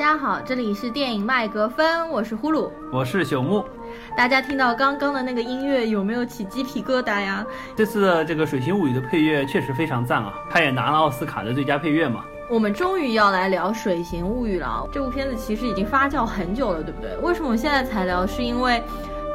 家好，这里是电影麦格芬，我是呼噜，我是朽木。大家听到刚刚的那个音乐，有没有起鸡皮疙瘩呀？这次的这个《水形物语》的配乐确实非常赞啊，他也拿了奥斯卡的最佳配乐嘛。我们终于要来聊《水形物语》了。这部片子其实已经发酵很久了，对不对？为什么我现在才聊？是因为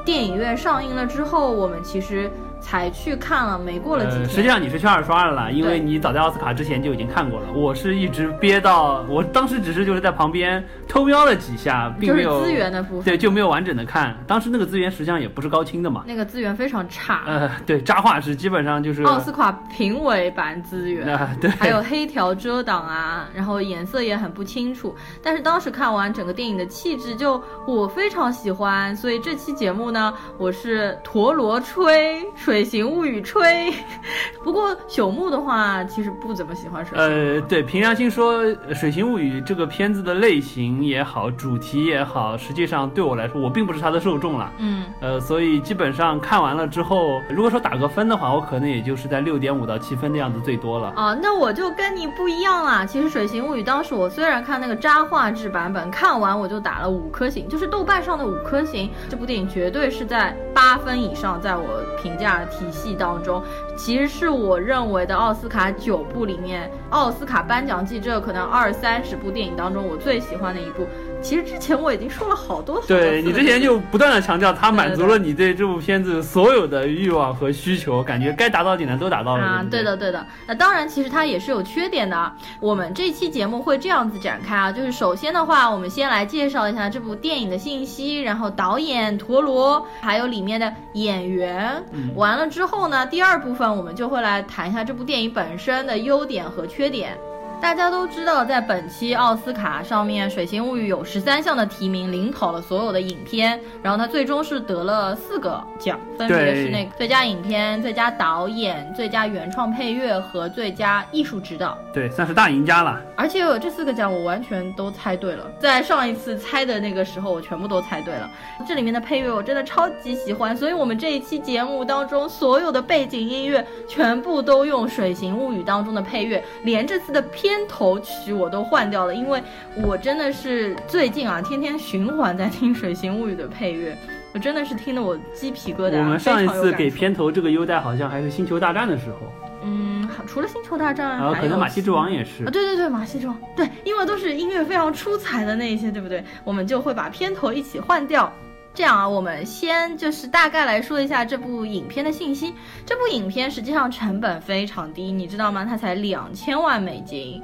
电影院上映了之后，我们其实。才去看了，没过了几天。实际上你是去二刷了啦，因为你早在奥斯卡之前就已经看过了。我是一直憋到，我当时只是就是在旁边偷瞄了几下，并没有资源的部分，对，就没有完整的看。当时那个资源实际上也不是高清的嘛，那个资源非常差。呃，对，渣画质基本上就是奥斯卡评委版资源，对，还有黑条遮挡啊，然后颜色也很不清楚。但是当时看完整个电影的气质，就我非常喜欢。所以这期节目呢，我是陀螺吹水。水形物语吹，不过朽木的话其实不怎么喜欢水。呃，对，凭良心说，水形物语这个片子的类型也好，主题也好，实际上对我来说，我并不是它的受众了。嗯，呃，所以基本上看完了之后，如果说打个分的话，我可能也就是在六点五到七分的样子最多了。啊，那我就跟你不一样啦。其实水形物语当时我虽然看那个渣画质版本，看完我就打了五颗星，就是豆瓣上的五颗星。这部电影绝对是在八分以上，在我评价。体系当中，其实是我认为的奥斯卡九部里面，奥斯卡颁奖季这可能二三十部电影当中，我最喜欢的一部。其实之前我已经说了好多次，对你之前就不断的强调，它满足了你对这部片子所有的欲望和需求，感觉该达到点的都达到了。啊，对的对的。那当然，其实它也是有缺点的。我们这期节目会这样子展开啊，就是首先的话，我们先来介绍一下这部电影的信息，然后导演陀螺，还有里面的演员。嗯完了之后呢，第二部分我们就会来谈一下这部电影本身的优点和缺点。大家都知道，在本期奥斯卡上面，《水形物语》有十三项的提名，领跑了所有的影片。然后它最终是得了四个奖，分别是那最佳影片、最佳导演、最佳原创配乐和最佳艺术指导。对，算是大赢家了。而且有这四个奖，我完全都猜对了。在上一次猜的那个时候，我全部都猜对了。这里面的配乐我真的超级喜欢，所以我们这一期节目当中所有的背景音乐全部都用《水形物语》当中的配乐，连这次的片。片头曲我都换掉了，因为我真的是最近啊，天天循环在听《水形物语》的配乐，我真的是听得我鸡皮疙瘩。我们上一次给片头这个优待好像还是《星球大战》的时候。嗯，除了《星球大战》，然后可能《马戏之王》也是。啊，对对对，《马戏之王》对，因为都是音乐非常出彩的那一些，对不对？我们就会把片头一起换掉。这样啊，我们先就是大概来说一下这部影片的信息。这部影片实际上成本非常低，你知道吗？它才两千万美金。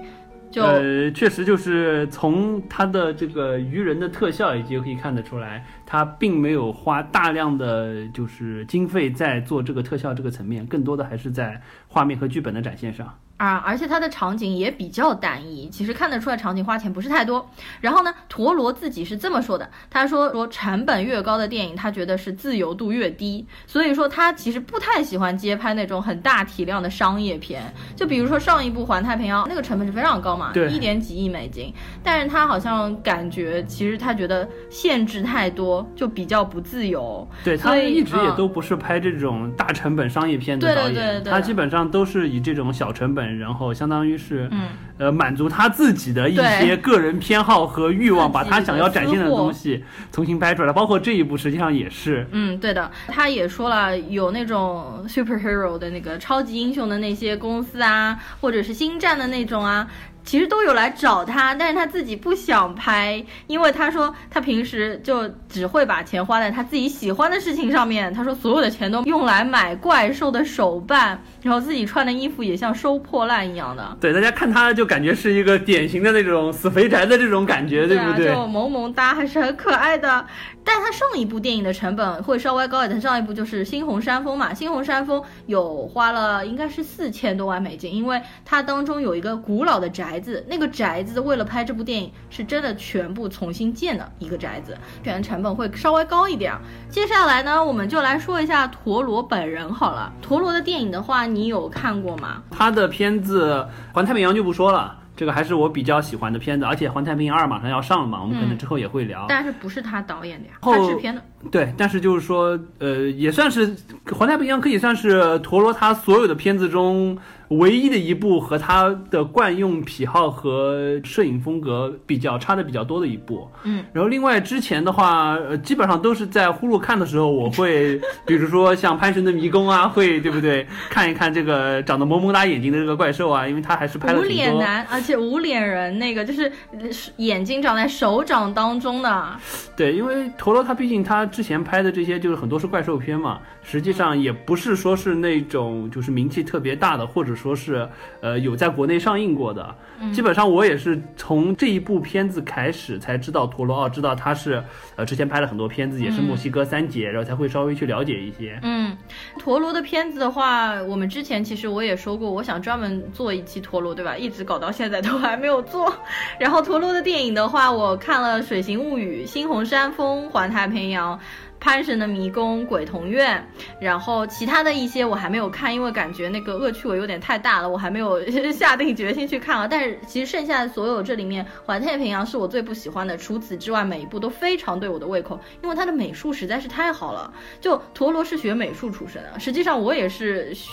就呃，确实就是从它的这个鱼人的特效，以及可以看得出来，它并没有花大量的就是经费在做这个特效这个层面，更多的还是在画面和剧本的展现上。啊，而且它的场景也比较单一，其实看得出来场景花钱不是太多。然后呢，陀螺自己是这么说的，他说说成本越高的电影，他觉得是自由度越低，所以说他其实不太喜欢接拍那种很大体量的商业片。就比如说上一部《环太平洋》，那个成本是非常高嘛，一点几亿美金，但是他好像感觉其实他觉得限制太多，就比较不自由。对他一直也都不是拍这种大成本商业片的导演，他基本上都是以这种小成本。然后相当于是，嗯，呃，满足他自己的一些个人偏好和欲望，把他想要展现的东西重新拍出来。包括这一部，实际上也是，嗯，对的。他也说了，有那种 superhero 的那个超级英雄的那些公司啊，或者是星战的那种啊。其实都有来找他，但是他自己不想拍，因为他说他平时就只会把钱花在他自己喜欢的事情上面。他说所有的钱都用来买怪兽的手办，然后自己穿的衣服也像收破烂一样的。对，大家看他就感觉是一个典型的那种死肥宅的这种感觉，对不对？就萌萌哒，还是很可爱的。但他上一部电影的成本会稍微高一点，上一部就是《猩红山峰》嘛，《猩红山峰》有花了应该是四千多万美金，因为它当中有一个古老的宅子，那个宅子为了拍这部电影是真的全部重新建的一个宅子，这样成本会稍微高一点。接下来呢，我们就来说一下陀螺本人好了。陀螺的电影的话，你有看过吗？他的片子《环太平洋》就不说了。这个还是我比较喜欢的片子，而且《环太平洋二》马上要上了嘛，我们可能之后也会聊。但是不是他导演的呀？他制片的。对，但是就是说，呃，也算是《环太平洋》可以算是陀螺他所有的片子中唯一的一部和他的惯用癖好和摄影风格比较差的比较多的一部。嗯，然后另外之前的话，呃，基本上都是在呼噜看的时候，我会比如说像《潘神的迷宫》啊，会对不对？看一看这个长得萌萌哒眼睛的这个怪兽啊，因为他还是拍了无。脸男，而且无脸人那个就是呃眼睛长在手掌当中的。对，因为陀螺他毕竟他之前拍的这些就是很多是怪兽片嘛，实际上也不是说是那种就是名气特别大的，或者说是呃有在国内上映过的。基本上我也是从这一部片子开始才知道陀螺，哦，知道他是呃之前拍了很多片子，也是墨西哥三杰，然后才会稍微去了解一些。嗯，陀螺的片子的话，我们之前其实我也说过，我想专门做一期陀螺，对吧？一直搞到现在都还没有做。然后陀螺的电影的话，我看了《水形物语》《猩红山峰》《环太平洋》。潘神的迷宫、鬼童院，然后其他的一些我还没有看，因为感觉那个恶趣味有点太大了，我还没有下定决心去看啊。但是其实剩下的所有这里面，《环太平洋》是我最不喜欢的，除此之外每一部都非常对我的胃口，因为它的美术实在是太好了。就陀螺是学美术出身啊，实际上我也是学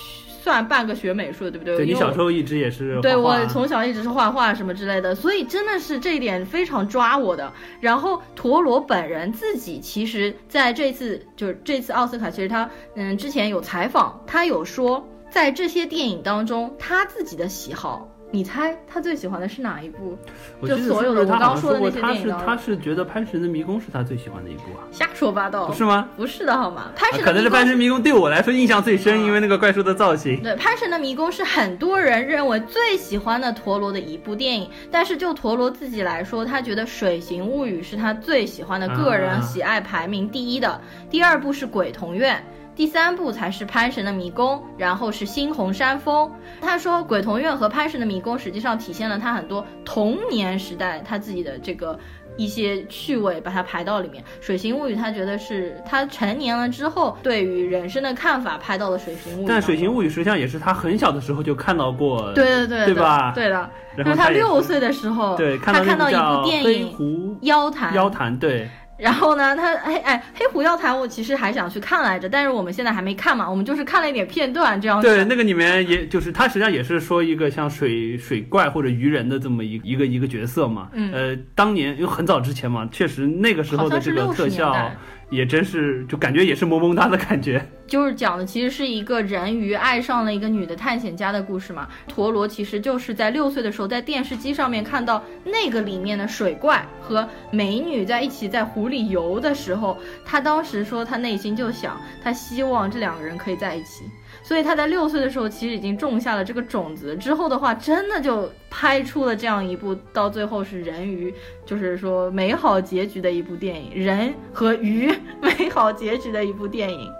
算半个学美术的，对不对？对你小时候一直也是对我从小一直是画画什么之类的，所以真的是这一点非常抓我的。然后陀螺本人自己其实在这次就是这次奥斯卡，其实他嗯之前有采访，他有说在这些电影当中他自己的喜好，你猜他最喜欢的是哪一部？我记得就所有的我刚说的那些电影他是他是觉得《潘神的迷宫》是他最喜欢的一部啊，瞎说八道，不是吗？不是的好吗？潘啊可能是《潘神迷宫》对我来说印象最深，因为那个怪兽的造型。对，《潘神的迷宫》是很多人认为最喜欢的陀螺的一部电影，但是就陀螺自己来说，他觉得《水形物语》是他最喜欢的，个人啊喜爱排名第一的，第二部是《鬼童院》。第三部才是潘神的迷宫，然后是猩红山峰。他说，《鬼童院》和《潘神的迷宫》实际上体现了他很多童年时代他自己的这个一些趣味，把它排到里面。《水形物语》他觉得是他成年了之后对于人生的看法拍到了《水形物语》。但《水形物语》实际上也是他很小的时候就看到过，对对对对吧对的，然就是他后他六岁的时候，对，他到那看到一部电影《妖谈》，妖谈，对，然后呢，他哎哎黑狐妖谈，我其实还想去看来着，但是我们现在还没看嘛，我们就是看了一点片段这样子。对，那个里面也就是他实际上也是说一个像水水怪或者鱼人的这么一一个一个角色嘛。嗯呃，当年因为很早之前嘛，确实那个时候的这个好像是60特效也真是就感觉也是萌萌哒的感觉。就是讲的其实是一个人鱼爱上了一个女的探险家的故事嘛。陀螺其实就是在六岁的时候在电视机上面看到那个里面的水怪和美女在一起在湖里游的时候，他当时说他内心就想，他希望这两个人可以在一起。所以他在六岁的时候其实已经种下了这个种子，之后的话真的就拍出了这样一部到最后是人鱼，就是说美好结局的一部电影，人和鱼 美好结局的一部电影。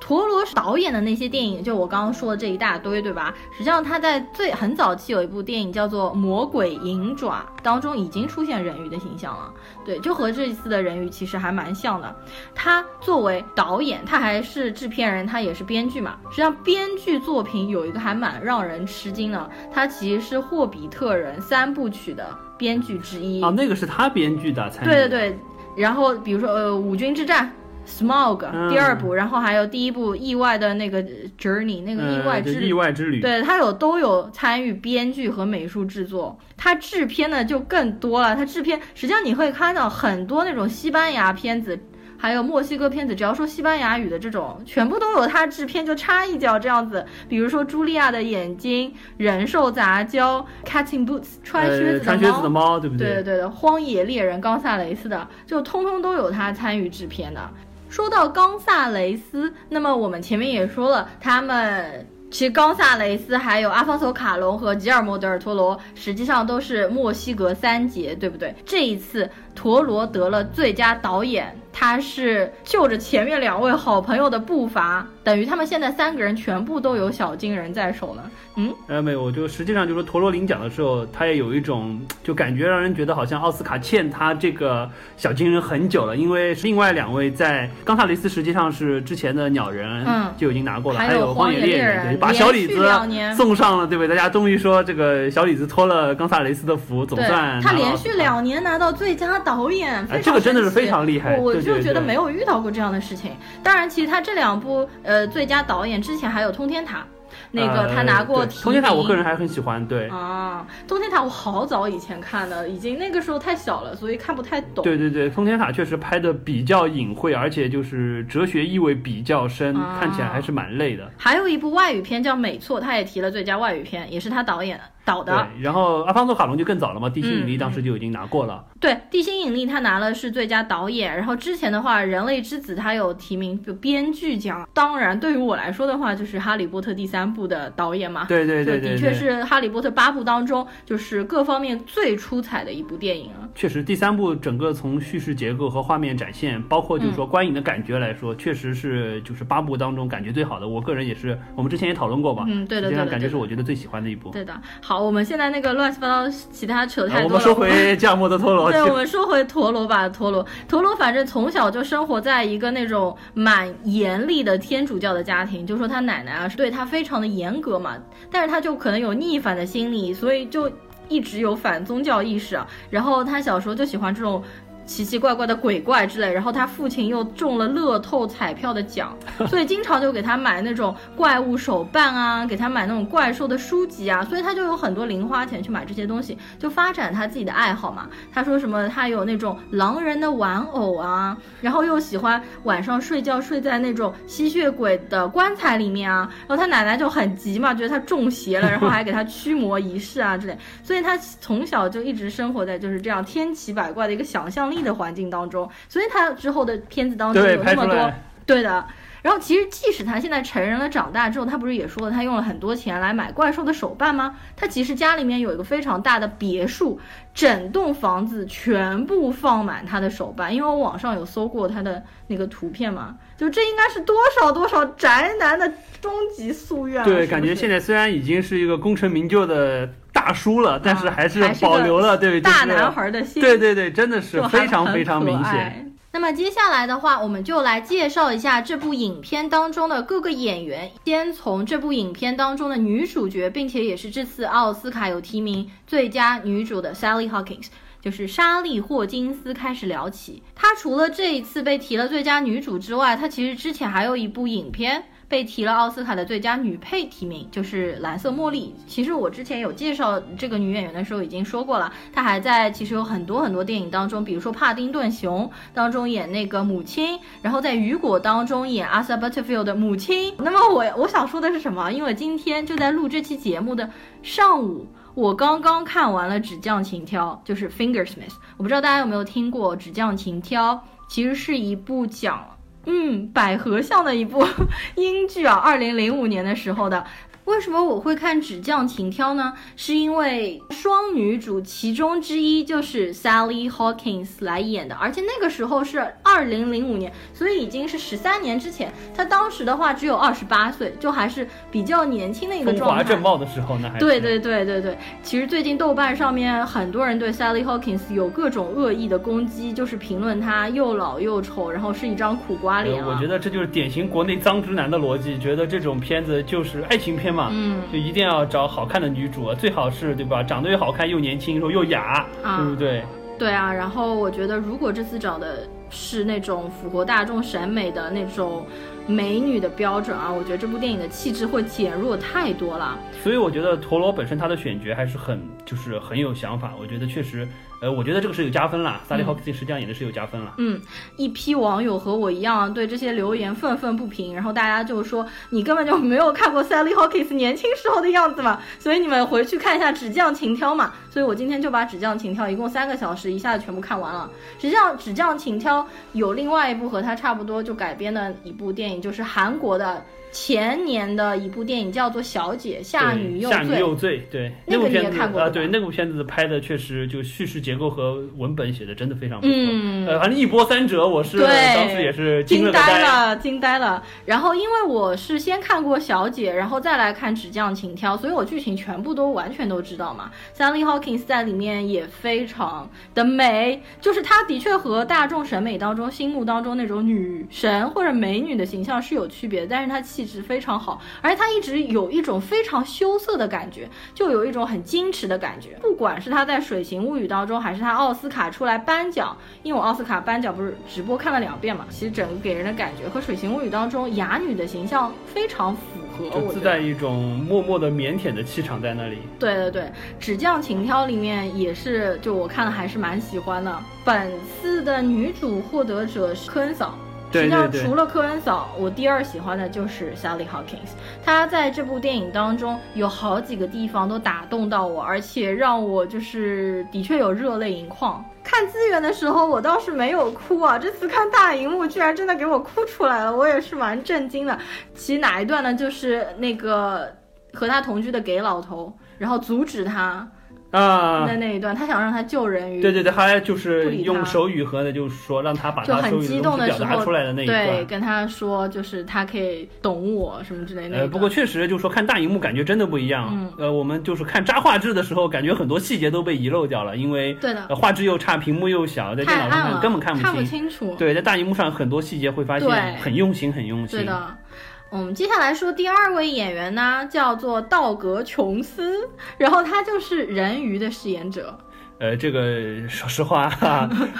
陀螺导演的那些电影，就我刚刚说的这一大堆，对吧？实际上他在最很早期有一部电影叫做《魔鬼银爪》当中已经出现人鱼的形象了，对，就和这一次的人鱼其实还蛮像的。他作为导演，他还是制片人，他也是编剧嘛。实际上，编剧作品有一个还蛮让人吃惊的，他其实是《霍比特人》三部曲的编剧之一。啊，那个是他编剧的，才对对对，然后比如说呃，五军之战。Smog 嗯第二部，然后还有第一部意外的那个 Journey 那个意外之旅，意外之旅，对他有都有参与编剧和美术制作，他制片的就更多了。他制片实际上你会看到很多那种西班牙片子，还有墨西哥片子，只要说西班牙语的这种，全部都有他制片，就插一脚这样子。比如说茱莉亚的眼睛、人兽杂交、Cat in Boots 穿靴子穿靴子的猫。对不对对对的，荒野猎人冈萨雷斯的，就通通都有他参与制片的。说到冈萨雷斯，那么我们前面也说了，他们其实冈萨雷斯还有阿方索卡隆和吉尔莫德尔托罗，实际上都是墨西哥三杰，对不对？这一次陀罗得了最佳导演，他是就着前面两位好朋友的步伐，等于他们现在三个人全部都有小金人在手呢。嗯，呃，没有，我就实际上就是陀螺领奖的时候，他也有一种就感觉让人觉得好像奥斯卡欠他这个小金人很久了，因为另外两位在冈萨雷斯实际上是之前的鸟人，嗯就已经拿过了，还有有荒荒野猎野人，人对，把小李子送上了，对不对？大家终于说这个小李子托了冈萨雷斯的福，总算他连续两年拿到最佳导演，哎这个真的是非常厉害我就觉得没有遇到过这样的事情。当然，其实他这两部呃最佳导演之前还有《通天塔》。那个他拿过。通天塔我个人还很喜欢，对。啊，通天塔我好早以前看的，已经那个时候太小了，所以看不太懂。对对对，通天塔确实拍的比较隐晦，而且就是哲学意味比较深，啊看起来还是蛮累的。还有一部外语片叫《美错》，他也提了最佳外语片，也是他导演导的。对，然后阿方索卡隆就更早了嘛，《地心引力嗯》当时就已经拿过了。对，《地心引力》他拿了是最佳导演，然后之前的话，《人类之子》他有提名就编剧奖。当然，对于我来说的话，就是《哈利波特》第三部的导演嘛。对对对对对，的确是《哈利波特》八部当中，就是各方面最出彩的一部电影了。确实第三部整个从叙事结构和画面展现，包括就是说观影的感觉来说，确实是就是八部当中感觉最好的。我个人也是，我们之前也讨论过吧。嗯，对的，对的，对的感觉是我觉得最喜欢的一部。对的。好，我们现在那个乱七八糟，其他扯太啊，多了。我们说回降魔的陀螺，对，我们说回陀螺吧，陀螺，陀螺，反正从小就生活在一个那种蛮严厉的天主教的家庭，就说他奶奶啊是对他非常的严格嘛，但是他就可能有逆反的心理，所以就一直有反宗教意识啊。然后他小时候就喜欢这种。奇奇怪怪的鬼怪之类，然后他父亲又中了乐透彩票的奖，所以经常就给他买那种怪物手办啊，给他买那种怪兽的书籍啊，所以他就有很多零花钱去买这些东西，就发展他自己的爱好嘛。他说什么，他有那种狼人的玩偶啊，然后又喜欢晚上睡觉睡在那种吸血鬼的棺材里面啊，然后他奶奶就很急嘛，觉得他中邪了，然后还给他驱魔仪式啊之类，所以他从小就一直生活在就是这样千奇百怪的一个想象力的环境当中，所以他之后的片子当中，有那么多。对的。然后其实即使他现在成人了、长大之后，他不是也说了，他用了很多钱来买怪兽的手办吗？他其实家里面有一个非常大的别墅，整栋房子全部放满他的手办。因为我网上有搜过他的那个图片嘛，就这应该是多少多少宅男的终极夙愿啊。对，感觉现在虽然已经是一个功成名就的大叔了，但是啊还是保留了对大男孩的心。对对对，真的是非常非常明显。。那么接下来的话，我们就来介绍一下这部影片当中的各个演员。先从这部影片当中的女主角，并且也是这次奥斯卡有提名最佳女主的 Sally Hawkins。就是莎莉·霍金斯开始聊起，她除了这一次被提了最佳女主之外，她其实之前还有一部影片被提了奥斯卡的最佳女配提名，就是《蓝色茉莉》。其实我之前有介绍这个女演员的时候已经说过了，她还在其实有很多很多电影当中，比如说《帕丁顿熊》当中演那个母亲，然后在《雨果》当中演阿萨· Butterfield 的母亲。那么我我想说的是什么？因为今天就在录这期节目的上午。我刚刚看完了《纸匠情挑》，就是 Fingersmith。我不知道大家有没有听过《纸匠情挑》，其实是一部讲嗯百合像的一部 英剧啊，二零零五年的时候的。为什么我会看《纸匠情挑》呢？是因为双女主其中之一就是 Sally Hawkins 来演的，而且那个时候是二零零五年，所以已经是十三年之前。她当时的话只有二十八岁，就还是比较年轻的一个状态。华正茂的时候呢，还是对对对对对，其实最近豆瓣上面很多人对 Sally Hawkins 有各种恶意的攻击，就是评论她又老又丑，然后是一张苦瓜脸、我觉得这就是典型国内脏直男的逻辑，觉得这种片子就是爱情片嘛，嗯就一定要找好看的女主，最好是对吧？长得又好看又年轻，然后又雅，啊对不对？对啊，然后我觉得如果这次找的是那种符合大众审美的那种美女的标准啊，我觉得这部电影的气质会减弱太多了。所以我觉得陀螺本身它的选角还是很就是很有想法，我觉得确实，呃，我觉得这个是有加分啦。萨利·霍克斯实际上演的是有加分了。嗯，一批网友和我一样对这些留言愤愤不平，然后大家就说你根本就没有看过 Sally Hawkins 年轻时候的样子嘛，所以你们回去看一下《纸匠情挑》嘛。所以我今天就把《纸匠情挑》一共三个小时一下子全部看完了。实际上，《纸匠情挑》有另外一部和它差不多就改编的一部电影，就是韩国的前年的一部电影，叫做《小姐下女又醉》。下女又醉，对那部片子啊、看过对那部片子拍的确实就叙事结构和文本写的真的非常不错。嗯呃，反正一波三折，我是对当时也是惊呆了，惊呆了。然后因为我是先看过《小姐》，然后再来看《纸匠情挑》，所以我剧情全部都完全都知道嘛。Sally Hawkins 在里面也非常的美，就是她的确和大众审美当中心目当中那种女神或者美女的形象是有区别的，但是她其气质非常好，而且他一直有一种非常羞涩的感觉，就有一种很矜持的感觉。不管是他在《水形物语》当中，还是他奥斯卡出来颁奖，因为我奥斯卡颁奖不是直播看了两遍嘛，其实整个给人的感觉和《水形物语》当中哑女的形象非常符合，就自带一种默默的腼腆的气场在那里。对对对，《纸匠情挑》里面也是，就我看了还是蛮喜欢的。本次的女主获得者是科恩嫂。实际上，除了科恩嫂，我第二喜欢的就是 Sally Hawkins。她在这部电影当中有好几个地方都打动到我，而且让我就是的确有热泪盈眶。看资源的时候，我倒是没有哭啊，这次看大荧幕居然真的给我哭出来了，我也是蛮震惊的。其哪一段呢？就是那个和他同居的给老头，然后阻止他。啊，在那一段，他想让他救人鱼，对对对，他就是用手语和的，就是说让他把他很激动的表达出来的那一段，对，跟他说就是他可以懂我什么之类的。呃，不过确实就是说看大荧幕感觉真的不一样。嗯，呃，我们就是看渣画质的时候，感觉很多细节都被遗漏掉了，因为对的，画质又差，屏幕又小，在电脑上看根本看不清清楚。对，在大荧幕上很多细节会发现很用心，很用心。对的。我们接下来说第二位演员呢，叫做道格·琼斯，然后他就是人鱼的饰演者。呃，这个说实话，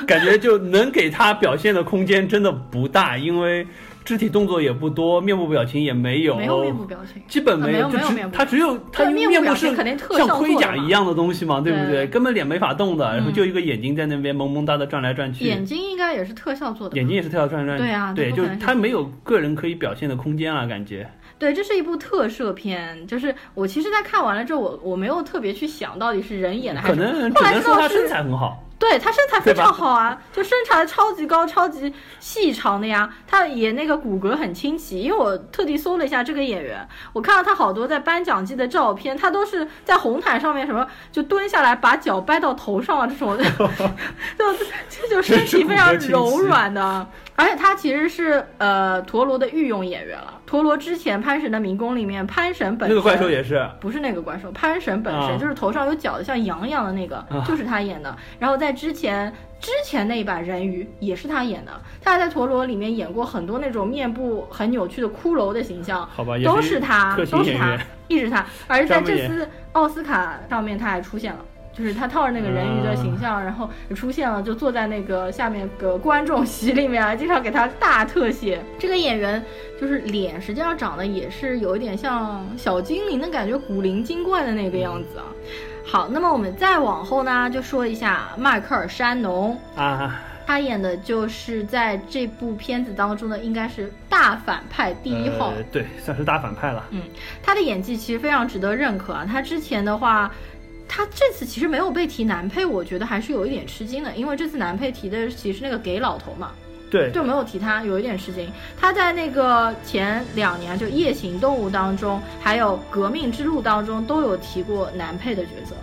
感觉就能给他表现的空间真的不大，因为。肢体动作也不多，面部表情也没有，没有面部表情，基本没有，就只他只有他面部是像盔甲一样的东西嘛，对不对？根本脸没法动的，然后就一个眼睛在那边萌萌哒的转来转去。眼睛应该也是特效做的，眼睛也是特效转来转。对啊，对，就他没有个人可以表现的空间啊，感觉。对，这是一部特摄片，就是我其实，在看完了之后，我我没有特别去想到底是人演的还是，可能只能说他身材很好。对他身材非常好啊，就身材超级高、超级细长的呀。他也那个骨骼很清奇，因为我特地搜了一下这个演员，我看到他好多在颁奖季的照片，他都是在红毯上面什么就蹲下来把脚掰到头上啊这种，就 这就身体非常柔软的。而且他其实是呃陀螺的御用演员了。陀螺之前《潘神的迷宫》里面，潘神本身那个怪兽也是，不是那个怪兽，潘神本身就是头上有角的，像羊一样的那个，就是他演的。然后在之前之前那一版人鱼也是他演的。他还在陀螺里面演过很多那种面部很扭曲的骷髅的形象，好吧，都是他，都是他，一直他。而在这次奥斯卡上面，他还出现了。就是他套着那个人鱼的形象，然后出现了，就坐在那个下面个观众席里面，经常给他大特写。这个演员就是脸实际上长得也是有一点像小精灵的感觉，古灵精怪的那个样子啊。好，那么我们再往后呢，就说一下迈克尔·山农啊，他演的就是在这部片子当中的应该是大反派第一号，对，算是大反派了。嗯，他的演技其实非常值得认可啊。他之前的话。他这次其实没有被提男配，我觉得还是有一点吃惊的，因为这次男配提的其实那个给老头嘛，对，就没有提他，有一点吃惊。他在那个前两年就《夜行动物》当中，还有《革命之路》当中都有提过男配的角色。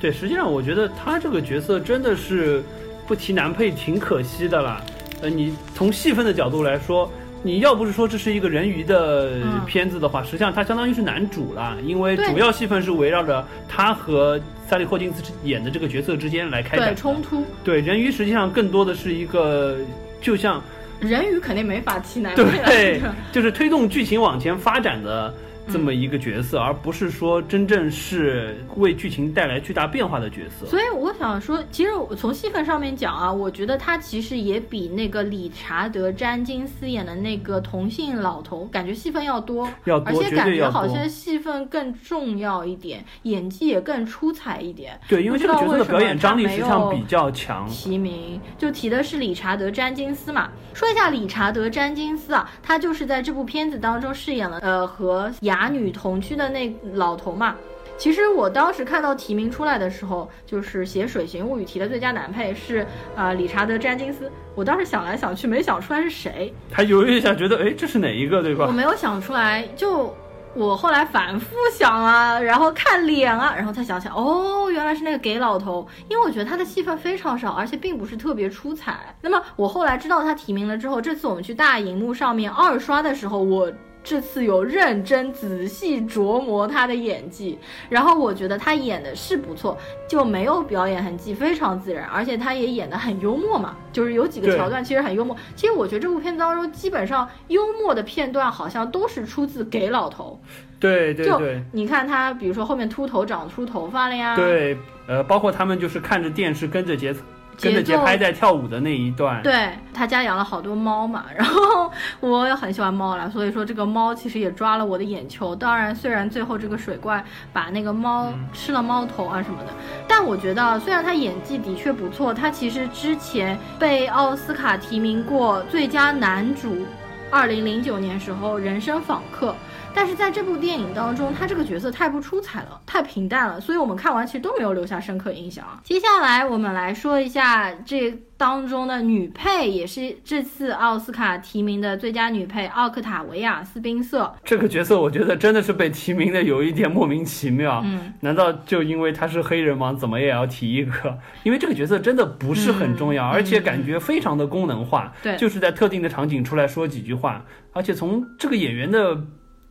对，实际上我觉得他这个角色真的是不提男配挺可惜的啦。呃，你从戏份的角度来说。你要不是说这是一个人鱼的片子的话，实际上他相当于是男主了，因为主要戏份是围绕着他和萨利霍金斯演的这个角色之间来开展冲突。对人鱼实际上更多的是一个，就像人鱼肯定没法替男对，就是推动剧情往前发展的。这么一个角色，而不是说真正是为剧情带来巨大变化的角色。所以我想说，其实我从戏份上面讲啊，我觉得他其实也比那个理查德·詹金斯演的那个同性老头感觉戏份要多，要多，而且感觉好像戏份更重要一点，演技也更出彩一点。对，因为这个角色的表演张力实际上比较强。提名就提的是理查德·詹金斯嘛。说一下理查德·詹金斯啊，他就是在这部片子当中饰演了呃和亚。哑女同居的那老头嘛，其实我当时看到提名出来的时候，就是写《水形物语》提的最佳男配是啊理查德·詹金斯。我当时想来想去没想出来是谁，还犹豫一下，觉得哎这是哪一个对吧？我没有想出来，就我后来反复想啊，然后看脸啊，然后才想起来，哦原来是那个给老头，因为我觉得他的戏份非常少，而且并不是特别出彩。那么我后来知道他提名了之后，这次我们去大荧幕上面二刷的时候，我。这次有认真仔细琢磨他的演技，然后我觉得他演的是不错，就没有表演痕迹，非常自然，而且他也演的很幽默嘛，就是有几个桥段其实很幽默。其实我觉得这部片子当中，基本上幽默的片段好像都是出自给老头。对对对你看他，比如说后面秃头长出头发了呀，对，呃，包括他们就是看着电视跟着节跟着节节奏拍在跳舞的那一段，对他家养了好多猫嘛，然后 我也很喜欢猫啦，所以说这个猫其实也抓了我的眼球。当然，虽然最后这个水怪把那个猫吃了猫头啊什么的，但我觉得虽然他演技的确不错，他其实之前被奥斯卡提名过最佳男主，二零零九年时候《人生访客》。但是在这部电影当中，他这个角色太不出彩了，太平淡了，所以我们看完其实都没有留下深刻印象啊。接下来我们来说一下这当中的女配，也是这次奥斯卡提名的最佳女配奥克塔维亚斯宾瑟。这个角色我觉得真的是被提名的有一点莫名其妙。嗯，难道就因为她是黑人吗？怎么也要提一个？因为这个角色真的不是很重要，嗯而且感觉非常的功能化，对就是在特定的场景出来说几句话，而且从这个演员的。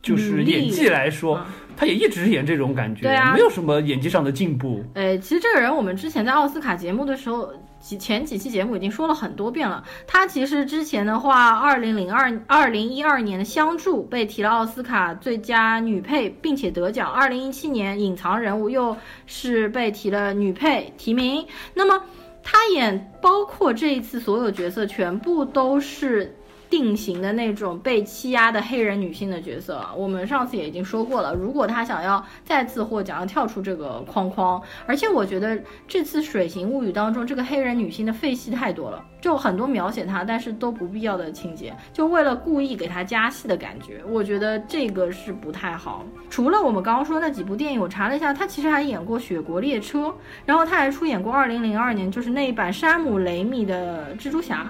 就是演技来说，嗯他也一直演这种感觉，对啊没有什么演技上的进步。呃，其实这个人我们之前在奥斯卡节目的时候，几前几期节目已经说了很多遍了。他其实之前的话，二零零二、二零一二年的《相助》被提了奥斯卡最佳女配，并且得奖。二零一七年《隐藏人物》又是被提了女配提名。那么他演包括这一次所有角色，全部都是。定型的那种被欺压的黑人女性的角色，我们上次也已经说过了。如果她想要再次获奖，要跳出这个框框，而且我觉得这次《水形物语》当中这个黑人女性的废戏太多了，就很多描写她但是都不必要的情节，就为了故意给她加戏的感觉，我觉得这个是不太好。除了我们刚刚说那几部电影，我查了一下，她其实还演过《雪国列车》，然后她还出演过2002年就是那一版山姆雷米的蜘蛛侠。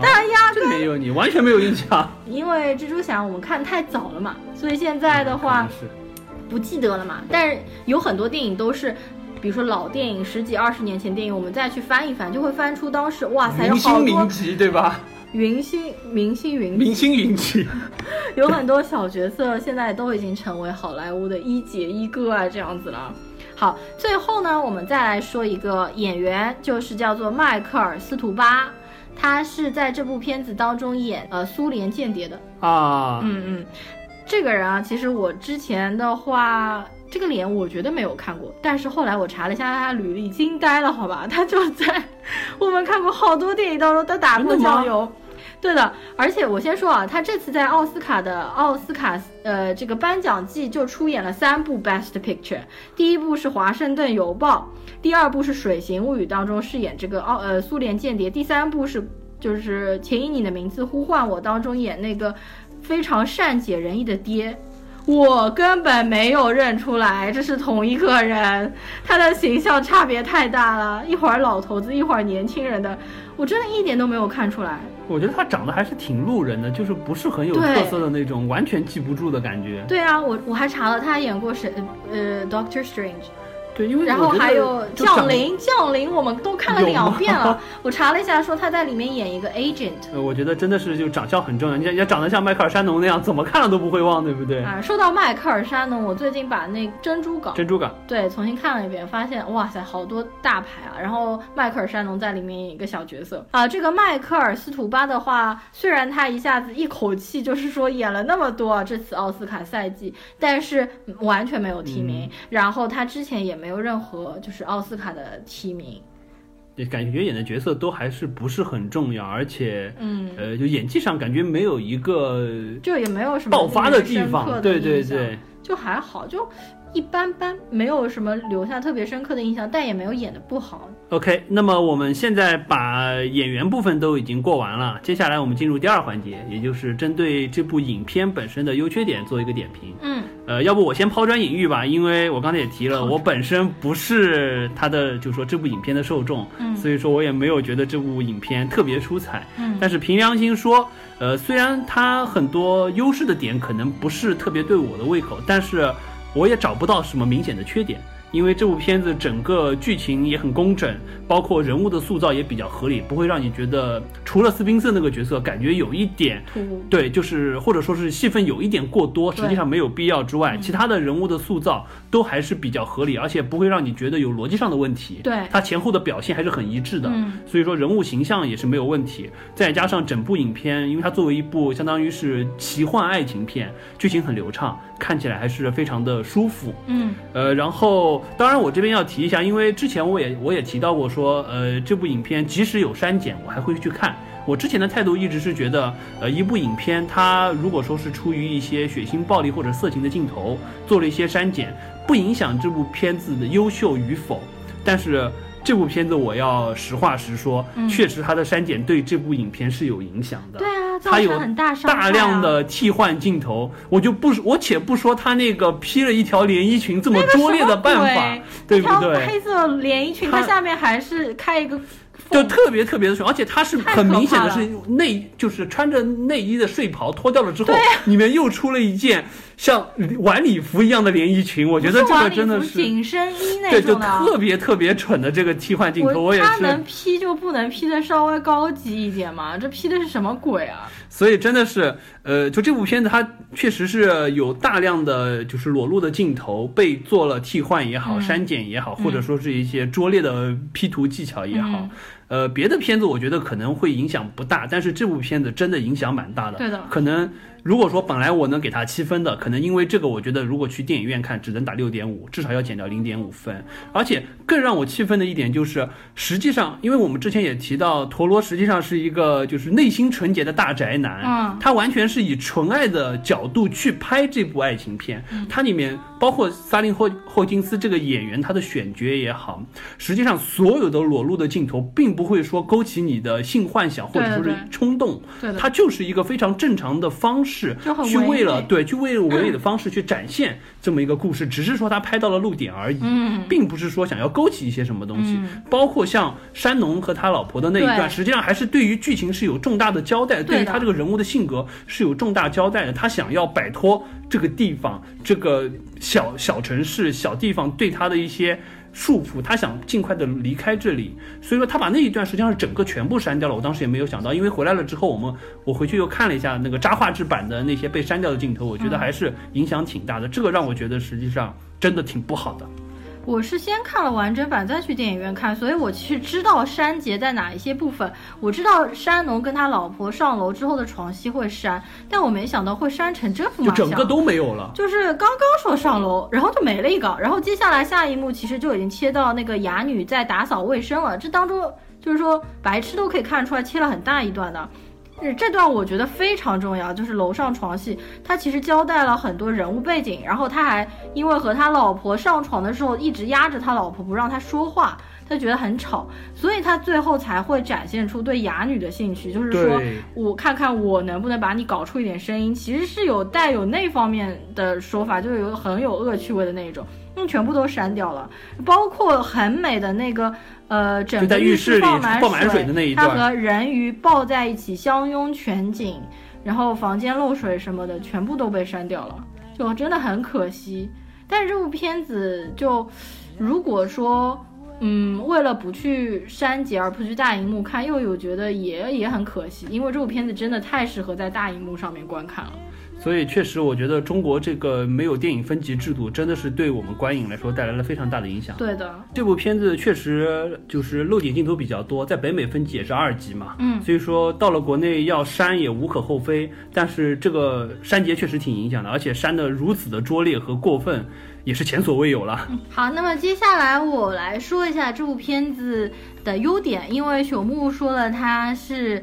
但压这没有你完全没有印象。因为蜘蛛侠我们看太早了嘛，所以现在的话不记得了嘛。但是有很多电影都是，比如说老电影十几二十年前电影，我们再去翻一翻，就会翻出当时哇塞有明星云集，对吧？明星明星云明星云集，有很多小角色现在都已经成为好莱坞的一姐一哥啊这样子了。好，最后呢，我们再来说一个演员，就是叫做迈克尔·斯图巴，他是在这部片子当中演呃苏联间谍的。啊，嗯嗯，这个人啊，其实我之前的话，这个脸我觉得没有看过，但是后来我查了一下他履历，惊呆了，好吧，他就在我们看过好多电影当中他打过酱油。对的，而且我先说啊，他这次在奥斯卡的奥斯卡呃这个颁奖季就出演了三部 Best Picture，第一部是《华盛顿邮报》，第二部是《水形物语》当中饰演这个奥呃苏联间谍，第三部是就是请以你的名字呼唤我当中演那个非常善解人意的爹。我根本没有认出来这是同一个人，他的形象差别太大了，一会儿老头子，一会儿年轻人的，我真的一点都没有看出来。我觉得他长得还是挺路人的，就是不是很有特色的那种，完全记不住的感觉。对啊，我我还查了，他演过谁？呃，Doctor Strange，对，因为然后还有降临，降临我们都看了两遍了。我查了一下，说他在里面演一个 agent。呃，我觉得真的是就长相很重要。你要要长得像迈克尔·山农那样，怎么看了都不会忘，对不对？啊，说到迈克尔·山农，我最近把那珍珠港珍珠港，对重新看了一遍，发现哇塞，好多大牌啊！然后迈克尔·山农在里面演一个小角色啊。这个迈克尔·斯图巴的话，虽然他一下子一口气就是说演了那么多啊，这次奥斯卡赛季，但是完全没有提名。然后他之前也没有任何就是奥斯卡的提名。对感觉演的角色都还是不是很重要，而且嗯，呃，就演技上感觉没有一个就也没有什么爆发的地方。对对对，就还好，就一般般，没有什么留下特别深刻的印象，但也没有演的不好。OK，那么我们现在把演员部分都已经过完了，接下来我们进入第二环节，也就是针对这部影片本身的优缺点做一个点评。嗯呃，要不我先抛砖引玉吧，因为我刚才也提了，我本身不是他的，就是说这部影片的受众，嗯所以说我也没有觉得这部影片特别出彩。嗯但是凭良心说，呃，虽然它很多优势的点可能不是特别对我的胃口，但是我也找不到什么明显的缺点。因为这部片子整个剧情也很工整，包括人物的塑造也比较合理，不会让你觉得除了斯宾塞那个角色感觉有一点突兀对，就是或者说是戏份有一点过多，实际上没有必要之外，其他的人物的塑造都还是比较合理，而且不会让你觉得有逻辑上的问题。对它前后的表现还是很一致的，嗯所以说人物形象也是没有问题。再加上整部影片，因为它作为一部相当于是奇幻爱情片，剧情很流畅，看起来还是非常的舒服。嗯呃，然后当然我这边要提一下，因为之前我也我也提到过说，呃，这部影片即使有删减，我还会去看。我之前的态度一直是觉得，呃，一部影片它如果说是出于一些血腥、暴力或者色情的镜头做了一些删减，不影响这部片子的优秀与否。但是这部片子我要实话实说，嗯确实它的删减对这部影片是有影响的。对啊，它有很大大量的替换镜头，我就不我且不说他那个披了一条连衣裙这么拙劣的办法，对不对？黑色连衣裙，它它下面还是开一个，就特别特别的爽，而且它是很明显的是内，就是穿着内衣的睡袍脱掉了之后，里面又出了一件像晚礼服一样的连衣裙，我觉得这个真的是紧身衣那对，就种。特别特别蠢的这个替换镜头，我也是他能，P 就不能 P 的稍微高级一点吗？这 P 的是什么鬼啊？所以真的是，呃，就这部片子它确实是有大量的就是裸露的镜头被做了替换也好，嗯删减也好，或者说是一些拙劣的 P 图技巧也好。嗯呃，别的片子我觉得可能会影响不大，但是这部片子真的影响蛮大的。对的可能如果说本来我能给他七分的，可能因为这个，我觉得如果去电影院看，只能打六点五，至少要减掉零点五分。而且更让我气愤的一点就是，实际上，因为我们之前也提到，陀螺实际上是一个就是内心纯洁的大宅男，嗯他完全是以纯爱的角度去拍这部爱情片，它里面包括萨林霍霍金斯这个演员，他的选角也好，实际上所有的裸露的镜头，并不会说勾起你的性幻想或者说是冲动，对的，它就是一个非常正常的方式，去为了对，去为了 唯美的方式去展现这么一个故事，只是说他拍到了露点而已，嗯，并不是说想要勾起一些什么东西。嗯。包括像山农和他老婆的那一段，实际上还是对于剧情是有重大的交代，对于他这个人物的性格是有重大交代的。他想要摆脱这个地方、这个小小城市、小地方对他的一些。束缚，他想尽快的离开这里，所以说他把那一段实际上是整个全部删掉了。我当时也没有想到，因为回来了之后，我们我回去又看了一下那个渣画质版的那些被删掉的镜头，我觉得还是影响挺大的。这个让我觉得实际上真的挺不好的。我是先看了完整版再去电影院看，所以我其实知道删节在哪一些部分。我知道山农跟他老婆上楼之后的床戏会删，但我没想到会删成这副马相。就整个都没有了。就是刚刚说上楼，然后就没了一个，然后接下来下一幕其实就已经切到那个哑女在打扫卫生了，这当中就是说白痴都可以看出来切了很大一段的。是这段我觉得非常重要，就是楼上床戏，他其实交代了很多人物背景，然后他还因为和他老婆上床的时候一直压着他老婆不让他说话，他觉得很吵，所以他最后才会展现出对哑女的兴趣，就是说我看看我能不能把你搞出一点声音，其实是有带有那方面的说法，就是有很有恶趣味的那一种，嗯，全部都删掉了，包括很美的那个呃，整在个浴室里放满放满水的那一段。他和人鱼抱在一起相拥全景，然后房间漏水什么的，全部都被删掉了，就真的很可惜。但是这部片子就，如果说，嗯，为了不去删节而不去大荧幕看，又有觉得也也很可惜，因为这部片子真的太适合在大荧幕上面观看了。所以确实，我觉得中国这个没有电影分级制度，真的是对我们观影来说带来了非常大的影响。对的，这部片子确实就是露点镜头比较多，在北美分级也是二级嘛，嗯所以说到了国内要删也无可厚非。但是这个删节确实挺影响的，而且删的如此的拙劣和过分，也是前所未有了。好，那么接下来我来说一下这部片子的优点，因为朽木说了他是。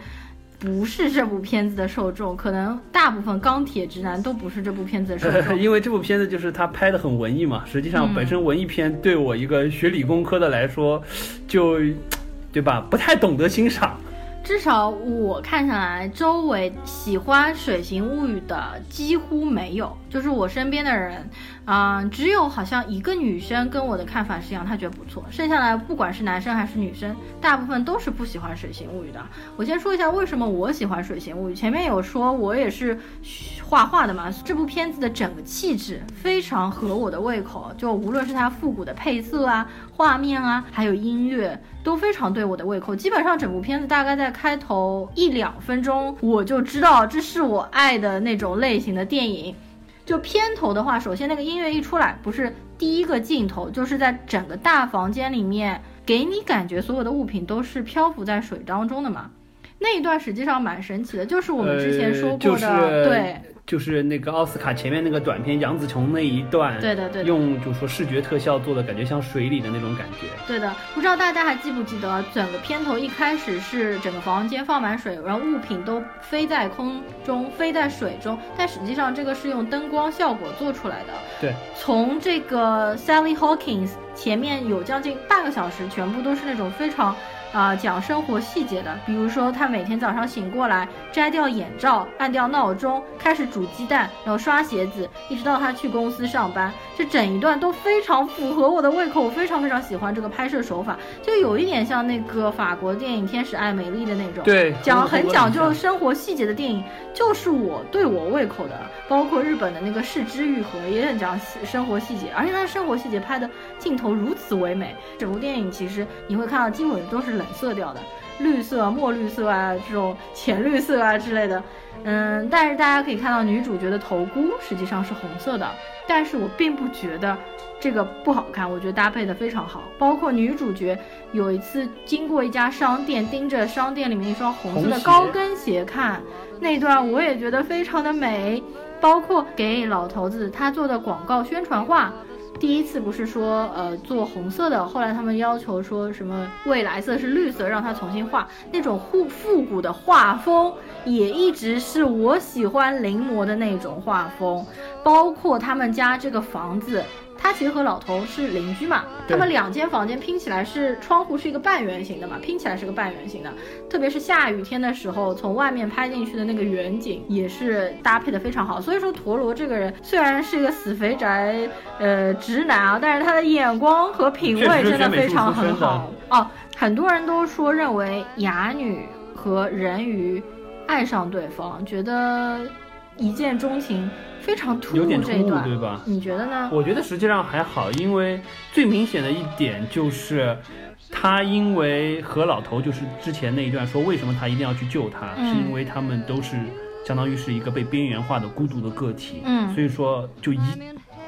不是这部片子的受众，可能大部分钢铁直男都不是这部片子的受众。因为这部片子就是他拍的很文艺嘛，实际上嗯本身文艺片对我一个学理工科的来说，就，对吧？不太懂得欣赏。至少我看下来，周围喜欢《水形物语》的几乎没有，就是我身边的人，啊、只有好像一个女生跟我的看法是一样，她觉得不错。剩下来不管是男生还是女生，大部分都是不喜欢《水形物语》的。我先说一下为什么我喜欢《水形物语》，前面有说我也是画画的嘛，这部片子的整个气质非常合我的胃口，就无论是它复古的配色啊、画面啊，还有音乐，都非常对我的胃口。基本上整部片子大概在开头一两分钟，我就知道这是我爱的那种类型的电影。就片头的话，首先那个音乐一出来，不是第一个镜头，就是在整个大房间里面，给你感觉所有的物品都是漂浮在水当中的嘛。那一段实际上蛮神奇的，就是我们之前说过的，对。就是那个奥斯卡前面那个短片杨紫琼那一段，对的对，用就是说视觉特效做的感觉像水里的那种感觉。对的，不知道大家还记不记得，整个片头一开始是整个房间放满水，然后物品都飞在空中，飞在水中，但实际上这个是用灯光效果做出来的。对，从这个 Sally Hawkins 前面有将近半个小时，全部都是那种非常。啊，讲生活细节的，比如说他每天早上醒过来，摘掉眼罩，按掉闹钟，开始煮鸡蛋，然后刷鞋子，一直到他去公司上班，这整一段都非常符合我的胃口，我非常非常喜欢这个拍摄手法，就有一点像那个法国电影《天使爱美丽》的那种，对，讲很讲究生活细节的电影，就是我对我胃口的，包括日本的那个《四之愈合》也很讲生活细节，而且他的生活细节拍的镜头如此唯美，整部电影其实你会看到基本都是冷。色调的绿色、墨绿色啊，这种浅绿色啊之类的，嗯，但是大家可以看到女主角的头箍实际上是红色的，但是我并不觉得这个不好看，我觉得搭配的非常好。包括女主角有一次经过一家商店，盯着商店里面一双红色的高跟鞋看，那段我也觉得非常的美。包括给老头子他做的广告宣传画。第一次不是说呃做红色的，后来他们要求说什么未来色是绿色，让他重新画那种复复古的画风，也一直是我喜欢临摹的那种画风，包括他们家这个房子。他其实和老头是邻居嘛，他们两间房间拼起来是窗户是一个半圆形的嘛，拼起来是个半圆形的，特别是下雨天的时候，从外面拍进去的那个远景也是搭配的非常好。所以说陀螺这个人虽然是一个死肥宅，呃直男啊，但是他的眼光和品味真的非常很好哦。很多人都说认为哑女和人鱼爱上对方，觉得一见钟情。非常突兀这一段，对吧？你觉得呢？我觉得实际上还好，因为最明显的一点就是，他因为和老头就是之前那一段说，为什么他一定要去救他，是因为他们都是相当于是一个被边缘化的孤独的个体，嗯，所以说就一，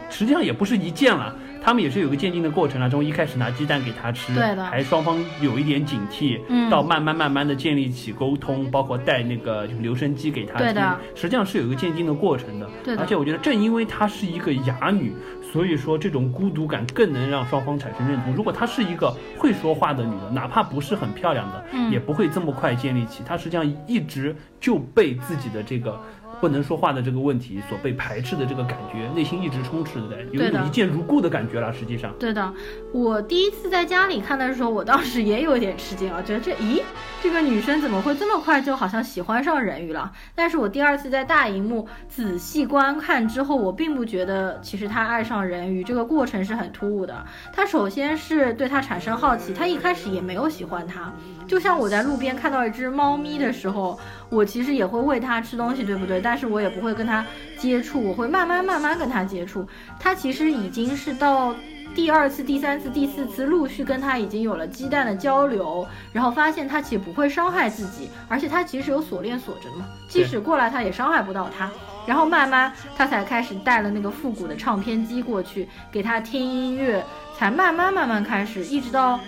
实际上也不是一见了。他们也是有个渐进的过程啊，从一开始拿鸡蛋给他吃，对的，还双方有一点警惕，嗯，到慢慢慢慢的建立起沟通，包括带那个就是留声机给他，对的，实际上是有一个渐进的过程的，对的。而且我觉得正因为她是一个哑女，所以说这种孤独感更能让双方产生认同。如果她是一个会说话的女的，哪怕不是很漂亮的，嗯，也不会这么快建立起。她实际上一直就被自己的这个。不能说话的这个问题所被排斥的这个感觉，内心一直充斥着，有一种一见如故的感觉了。实际上，对的。我第一次在家里看的时候，我当时也有点吃惊啊，觉得这咦，这个女生怎么会这么快就好像喜欢上人鱼了？但是我第二次在大荧幕仔细观看之后，我并不觉得其实她爱上人鱼这个过程是很突兀的。她首先是对他产生好奇，她一开始也没有喜欢他。就像我在路边看到一只猫咪的时候，我其实也会喂它吃东西，对不对？但是我也不会跟它接触，我会慢慢慢慢跟它接触。它其实已经是到第二次、第三次、第四次，陆续跟它已经有了鸡蛋的交流，然后发现它其实不会伤害自己，而且它其实有锁链锁着的嘛，即使过来它也伤害不到它。然后慢慢它才开始带了那个复古的唱片机过去给它听音乐，才慢慢慢慢开始，一直到。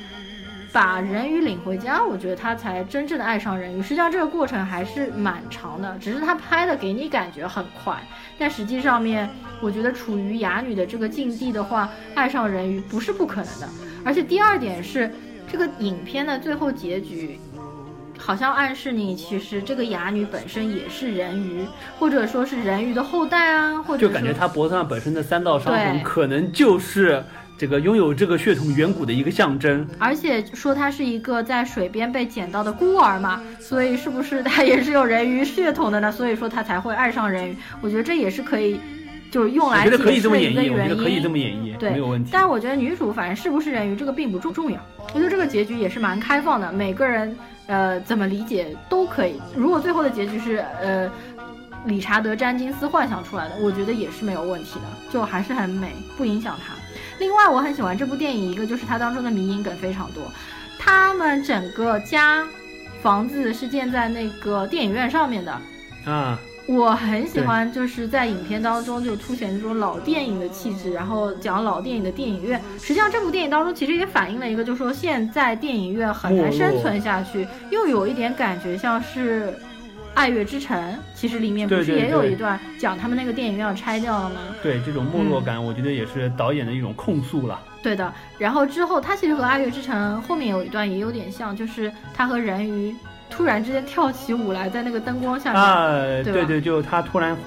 把人鱼领回家，我觉得他才真正的爱上人鱼。实际上这个过程还是蛮长的，只是他拍的给你感觉很快，但实际上面，我觉得处于哑女的这个境地的话，爱上人鱼不是不可能的。而且第二点是，这个影片的最后结局，好像暗示你其实这个哑女本身也是人鱼，或者说是人鱼的后代啊，或者就感觉她脖子上本身的三道伤痕可能就是。这个拥有这个血统远古的一个象征，而且说他是一个在水边被捡到的孤儿嘛，所以是不是他也是有人鱼血统的呢？所以说他才会爱上人鱼。我觉得这也是可以，就是用来解释的一个原因。我觉得可以这么演绎，对，没有问题。但是我觉得女主反正是不是人鱼这个并不重重要。我觉得这个结局也是蛮开放的，每个人呃怎么理解都可以。如果最后的结局是呃。理查德·詹金斯幻想出来的，我觉得也是没有问题的，就还是很美，不影响它。另外，我很喜欢这部电影，一个就是它当中的迷影梗非常多。他们整个家房子是建在那个电影院上面的啊，我很喜欢，就是在影片当中就凸显这种老电影的气质，然后讲老电影的电影院。实际上，这部电影当中其实也反映了一个，就是说现在电影院很难生存下去，又有一点感觉像是。爱乐之城其实里面不是也有一段讲他们那个电影院要拆掉了吗？对，这种没落感，我觉得也是导演的一种控诉了。对的，然后之后他其实和爱乐之城后面有一段也有点像，就是他和人鱼突然之间跳起舞来，在那个灯光下面。啊，对对，就他突然。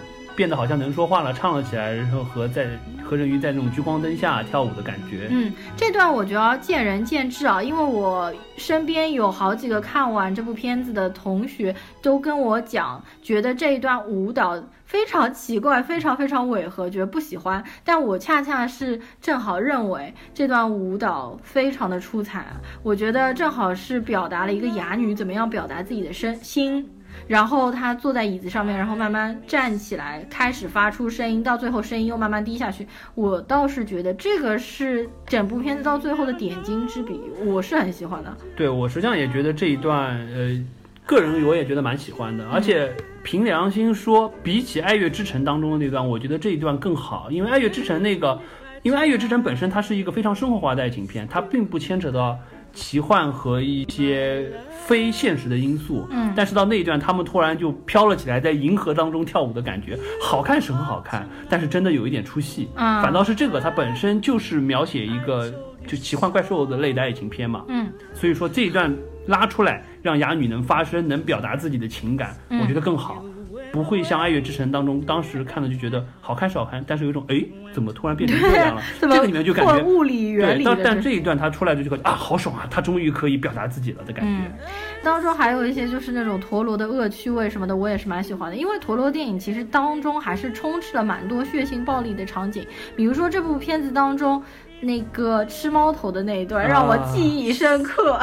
变得好像能说话了，唱了起来，然后和在和人鱼在那种聚光灯下跳舞的感觉。嗯，这段我觉得见仁见智啊，因为我身边有好几个看完这部片子的同学都跟我讲，觉得这一段舞蹈非常奇怪，非常非常违和，觉得不喜欢。但我恰恰是正好认为这段舞蹈非常的出彩，我觉得正好是表达了一个哑女怎么样表达自己的身心。然后他坐在椅子上面，然后慢慢站起来，开始发出声音，到最后声音又慢慢低下去。我倒是觉得这个是整部片子到最后的点睛之笔，我是很喜欢的。对我实际上也觉得这一段，呃，个人我也觉得蛮喜欢的。而且凭良心说，比起《爱乐之城》当中的那段，我觉得这一段更好，因为《爱乐之城》那个，因为《爱乐之城》本身它是一个非常生活化的爱情片，它并不牵扯到。奇幻和一些非现实的因素，嗯，但是到那一段，他们突然就飘了起来，在银河当中跳舞的感觉，好看是很好看，但是真的有一点出戏，嗯，反倒是这个，它本身就是描写一个就奇幻怪兽的类的爱情片嘛，嗯，所以说这一段拉出来，让哑女能发声，能表达自己的情感，我觉得更好。不会像《爱乐之城》当中，当时看了就觉得好看是好看，但是有一种哎，怎么突然变成这样了？这个里面就感觉物理原理。对，但但这一段他出来就觉得啊，好爽啊，他终于可以表达自己了的感觉。当中还有一些就是那种陀螺的恶趣味什么的，我也是蛮喜欢的。因为陀螺电影其实当中还是充斥了蛮多血腥暴力的场景，比如说这部片子当中那个吃猫头的那一段，让我记忆深刻。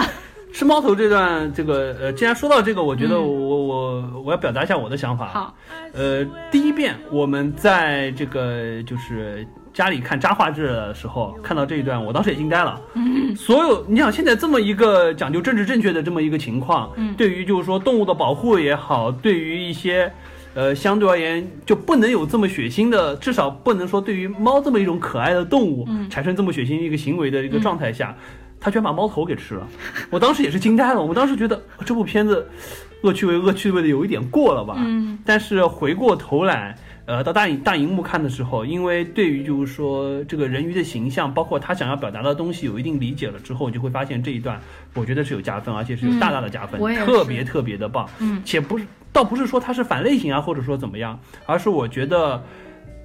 吃猫头这段，这个呃，既然说到这个，我觉得我我我要表达一下我的想法。好，呃，第一遍我们在这个就是家里看《渣画质》的时候，看到这一段，我当时也惊呆了。嗯，所有你想现在这么一个讲究政治正确的这么一个情况，嗯，对于就是说动物的保护也好，对于一些呃相对而言就不能有这么血腥的，至少不能说对于猫这么一种可爱的动物产生这么血腥一个行为的一个状态下。他居然把猫头给吃了，我当时也是惊呆了。我当时觉得这部片子恶趣味恶趣味的有一点过了吧。嗯。但是回过头来，呃，到大影大荧幕看的时候，因为对于就是说这个人鱼的形象，包括他想要表达的东西有一定理解了之后，你就会发现这一段我觉得是有加分，而且是有大大的加分，特别特别的棒。嗯。且不是，倒不是说它是反类型啊，或者说怎么样，而是我觉得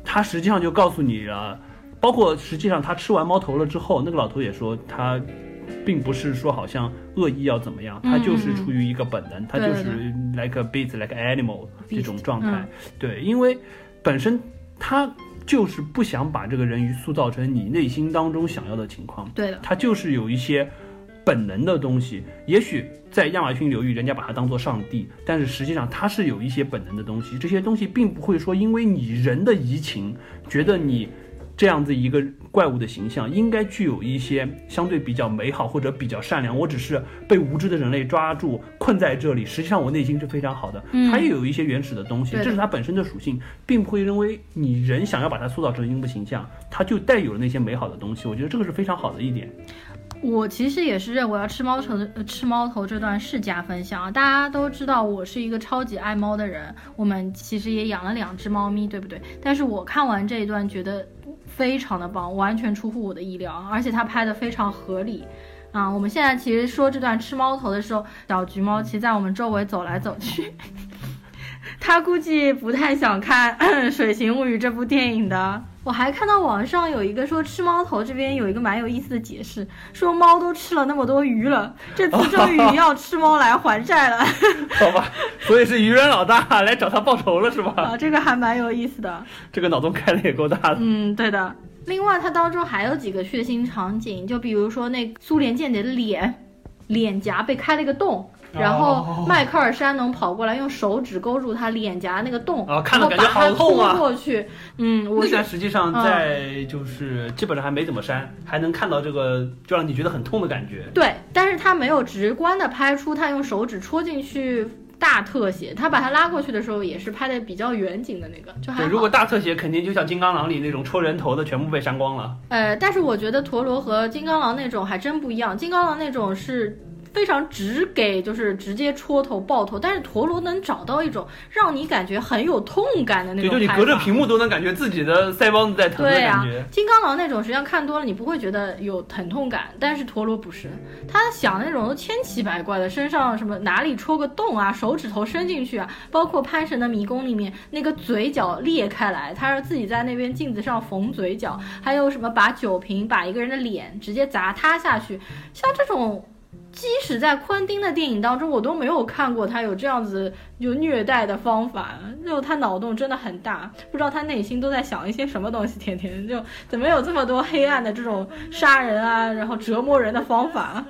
他实际上就告诉你了。包括实际上他吃完猫头了之后，那个老头也说他，并不是说好像恶意要怎么样，他就是出于一个本能，他就是 like a beast like animal 这种状态。对，因为本身他就是不想把这个人鱼塑造成你内心当中想要的情况。对的，他就是有一些本能的东西。也许在亚马逊流域，人家把它当做上帝，但是实际上他是有一些本能的东西。这些东西并不会说因为你人的移情，觉得你。这样子一个怪物的形象，应该具有一些相对比较美好或者比较善良。我只是被无知的人类抓住困在这里，实际上我内心是非常好的。它也有一些原始的东西，这是它本身的属性，并不会认为你人想要把它塑造成鹰的形象，它就带有了那些美好的东西。我觉得这个是非常好的一点。我其实也是认为，要吃猫头的 吃猫头这段是加分项啊！大家都知道我是一个超级爱猫的人，我们其实也养了两只猫咪，对不对？但是我看完这一段，觉得非常的棒，完全出乎我的意料，而且它拍的非常合理啊！我们现在其实说这段吃猫头的时候，小橘猫其实在我们周围走来走去。他估计不太想看《水形物语》这部电影的。我还看到网上有一个说吃猫头这边有一个蛮有意思的解释，说猫都吃了那么多鱼了，这次 终于要吃猫来还债了。好吧，所以是鱼人老大来找他报仇了是吧？啊，这个还蛮有意思的。这个脑洞开的也够大的。嗯，对的。另外，它当中还有几个血腥场景，就比如说那苏联间谍的脸，脸颊被开了一个洞。然后迈克尔山农跑过来用手指勾住他脸颊那个洞，啊看然后了感觉把他好痛啊拖过去。嗯，我是那实际上在就是基本上还没怎么删，还能看到这个就让你觉得很痛的感觉。对，但是他没有直观的拍出他用手指戳进去大特写，他把他拉过去的时候也是拍的比较远景的那个，就还对，好。如果大特写，肯定就像金刚狼里那种戳人头的，全部被删光了。呃，但是我觉得陀螺和金刚狼那种还真不一样，金刚狼那种是。非常直给就是直接戳头爆头，但是陀螺能找到一种让你感觉很有痛感的那，种对。就你隔着屏幕都能感觉自己的腮帮子在疼的对啊感觉。，金刚狼那种实际上看多了你不会觉得有疼痛感，但是陀螺不是，他想的那种都千奇百怪的，身上什么哪里戳个洞啊，手指头伸进去啊，包括潘神的迷宫里面那个嘴角裂开来，他是自己在那边镜子上缝嘴角，还有什么把酒瓶把一个人的脸直接砸塌下去，像这种。即使在昆汀的电影当中，我都没有看过他有这样子有虐待的方法，就他脑洞真的很大，不知道他内心都在想一些什么东西，天天就怎么有这么多黑暗的这种杀人啊，然后折磨人的方法。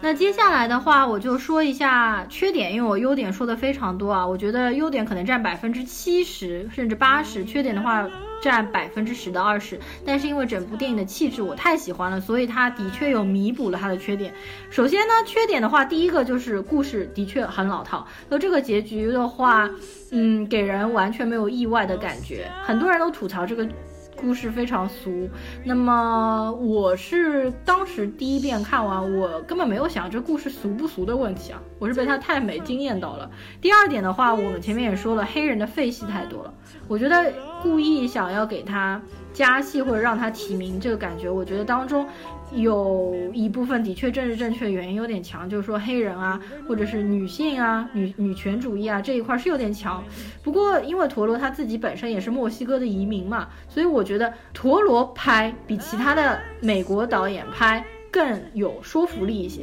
那接下来的话，我就说一下缺点，因为我优点说的非常多啊，我觉得优点可能占百分之七十甚至八十，缺点的话占百分之十到二十。但是因为整部电影的气质我太喜欢了，所以它的确有弥补了它的缺点。首先呢，缺点的话，第一个就是故事的确很老套，那这个结局的话，嗯，给人完全没有意外的感觉。很多人都吐槽这个。故事非常俗，那么我是当时第一遍看完，我根本没有想这故事俗不俗的问题啊，我是被它太美惊艳到了。第二点的话，我们前面也说了，黑人的废戏太多了，我觉得故意想要给他加戏或者让他提名这个感觉，我觉得当中有一部分的确政治正确原因有点强，就是说黑人啊，或者是女性啊、女女权主义啊这一块是有点强。不过因为陀螺他自己本身也是墨西哥的移民嘛，所以我觉得陀螺拍比其他的美国导演拍更有说服力一些。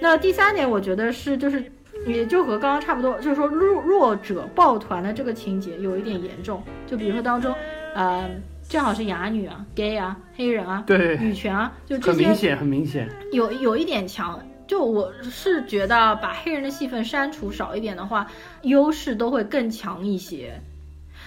那第三点，我觉得是就是。也就和刚刚差不多，就是说弱弱者抱团的这个情节有一点严重。就比如说当中，呃，正好是哑女啊、gay 啊、黑人啊、对，女权啊，就这些很明显，很明显。有有一点强。就我是觉得把黑人的戏份删除少一点的话，优势都会更强一些。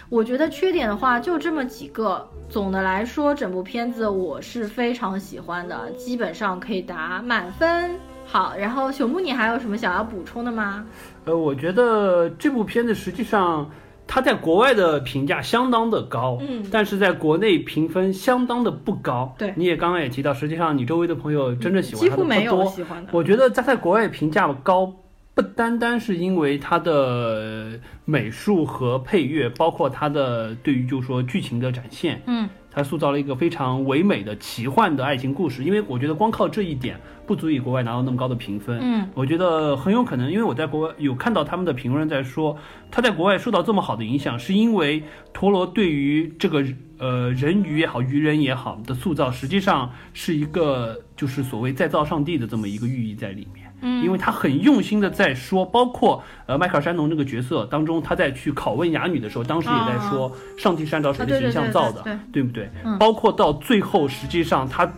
我觉得缺点的话就这么几个。总的来说，整部片子我是非常喜欢的，基本上可以打满分。好，然后朽木，你还有什么想要补充的吗？呃，我觉得这部片子实际上它在国外的评价相当的高，嗯，但是在国内评分相当的不高。对，你也刚刚也提到，实际上你周围的朋友真正喜欢它的几乎没有不多。喜欢的。我觉得在在国外评价高，不单单是因为它的美术和配乐，包括它的对于就是说剧情的展现，嗯，它塑造了一个非常唯美的奇幻的爱情故事。因为我觉得光靠这一点不足以国外拿到那么高的评分。嗯，我觉得很有可能，因为我在国外有看到他们的评论在说，他在国外受到这么好的影响，是因为陀螺对于这个呃人鱼也好，鱼人也好的塑造，实际上是一个就是所谓再造上帝的这么一个寓意在里面。嗯，因为他很用心的在说，包括呃迈克尔山农这个角色当中，他在去拷问哑女的时候，当时也在说，上帝是按照谁的形象造的，啊对不对？嗯包括到最后，实际上他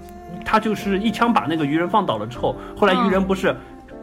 他就是一枪把那个鱼人放倒了之后，后来鱼人不是。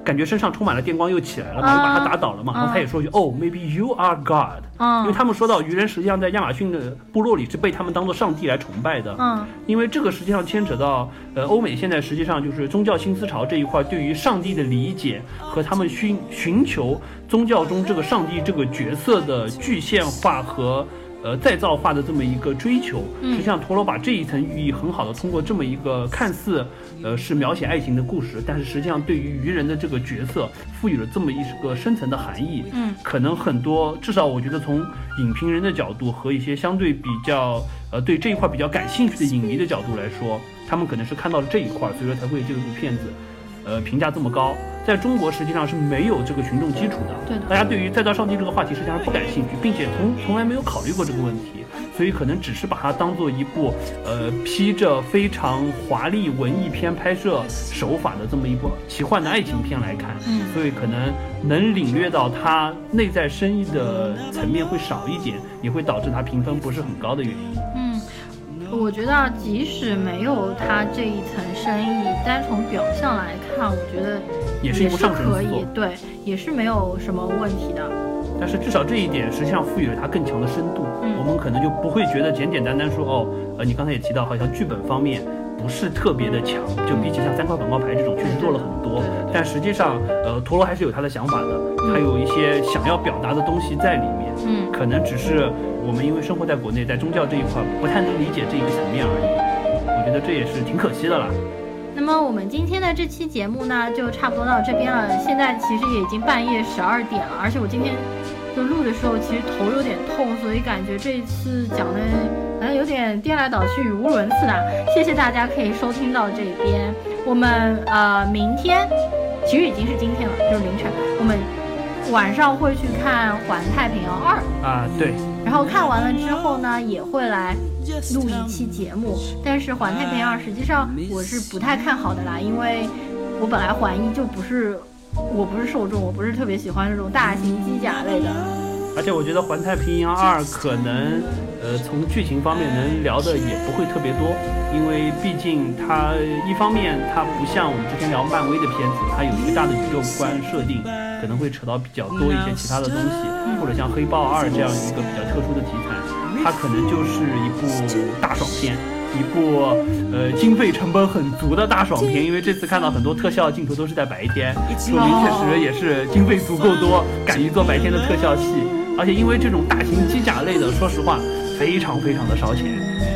感觉身上充满了电光，又起来了嘛，啊又把他打倒了嘛。然后他也说一句：“哦，maybe you are God。”因为嗯他们说到鱼人实际上在亚马逊的部落里是被他们当做上帝来崇拜的。嗯因为这个实际上牵扯到，呃，欧美现在实际上就是宗教新思潮这一块对于上帝的理解和他们寻寻求宗教中这个上帝这个角色的具现化和呃再造化的这么一个追求。嗯实际上陀螺把这一层寓意很好的通过这么一个看似呃是描写爱情的故事，但是实际上对于愚人的这个角色赋予了这么一个深层的含义。嗯可能很多，至少我觉得从影评人的角度和一些相对比较呃对这一块比较感兴趣的影迷的角度来说，他们可能是看到了这一块，所以说才会这部片子呃评价这么高。在中国实际上是没有这个群众基础的，对的大家对于再造上帝这个话题实际上是不感兴趣，并且从从来没有考虑过这个问题，所以可能只是把它当做一部呃披着非常华丽文艺片拍摄手法的这么一部奇幻的爱情片来看。嗯所以可能能领略到它内在深意的层面会少一点，也会导致它评分不是很高的原因。嗯，我觉得即使没有他这一层深意，单从表象来看，我觉得也是可以，，对，也是没有什么问题的。但是至少这一点实际上赋予了它更强的深度，嗯我们可能就不会觉得简简单单说哦，呃，你刚才也提到，好像剧本方面不是特别的强，就比起像三块广告牌这种，确实做了很多但实际上，呃，陀螺还是有他的想法的，他有一些想要表达的东西在里面，嗯，可能只是我们因为生活在国内，在宗教这一块不太能理解这一个层面而已。我觉得这也是挺可惜的啦。那么我们今天的这期节目呢，就差不多到这边了。现在其实也已经半夜十二点了，而且我今天就录的时候，其实头有点痛，所以感觉这一次讲的好像有点颠来倒去、语无伦次的。谢谢大家可以收听到这边。我们呃明天其实已经是今天了，就是凌晨，我们晚上会去看《环太平洋二》。啊，对，然后看完了之后呢，也会来录一期节目。但是《环太平洋二》实际上我是不太看好的啦，因为我本来环一就不是，我不是受众，我不是特别喜欢这种大型机甲类的。而且我觉得《环太平洋二》可能，呃，从剧情方面能聊的也不会特别多，因为毕竟它一方面它不像我们之前聊漫威的片子，它有一个大的宇宙观设定，可能会扯到比较多一些其他的东西，或者像《黑豹二》这样一个比较特殊的题材，它可能就是一部大爽片。一部呃经费成本很足的大爽片，因为这次看到很多特效镜头都是在白天，说明确实也是经费足够多，敢于做白天的特效戏。而且因为这种大型机甲类的，说实话非常非常的烧钱。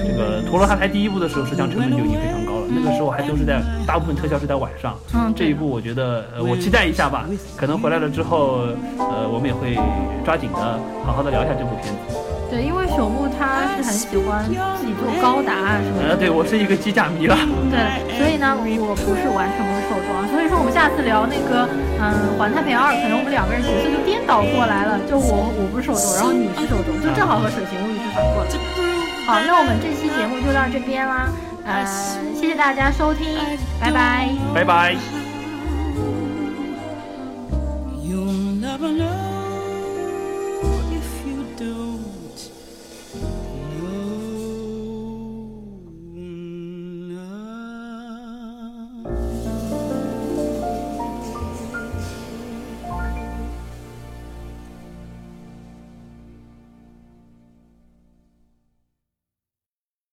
这个陀螺它拍第一部的时候，实际上成本就已经非常高了，那个时候还都是在大部分特效是在晚上。嗯，这一部我觉得，呃，我期待一下吧。可能回来了之后，呃，我们也会抓紧的好好的聊一下这部片子。对，因为朽木他是很喜欢自己做高达啊什么的。呃，对我是一个机甲迷了。对，所以呢，我不是完全不是受众啊。所以说，我们下次聊那个，嗯，《环太平洋二》，可能我们两个人角色就颠倒过来了，就我我不是受众，然后你是受众，就正好和水形物语是反过来。好，那我们这期节目就到这边啦，呃，谢谢大家收听，拜拜。拜拜。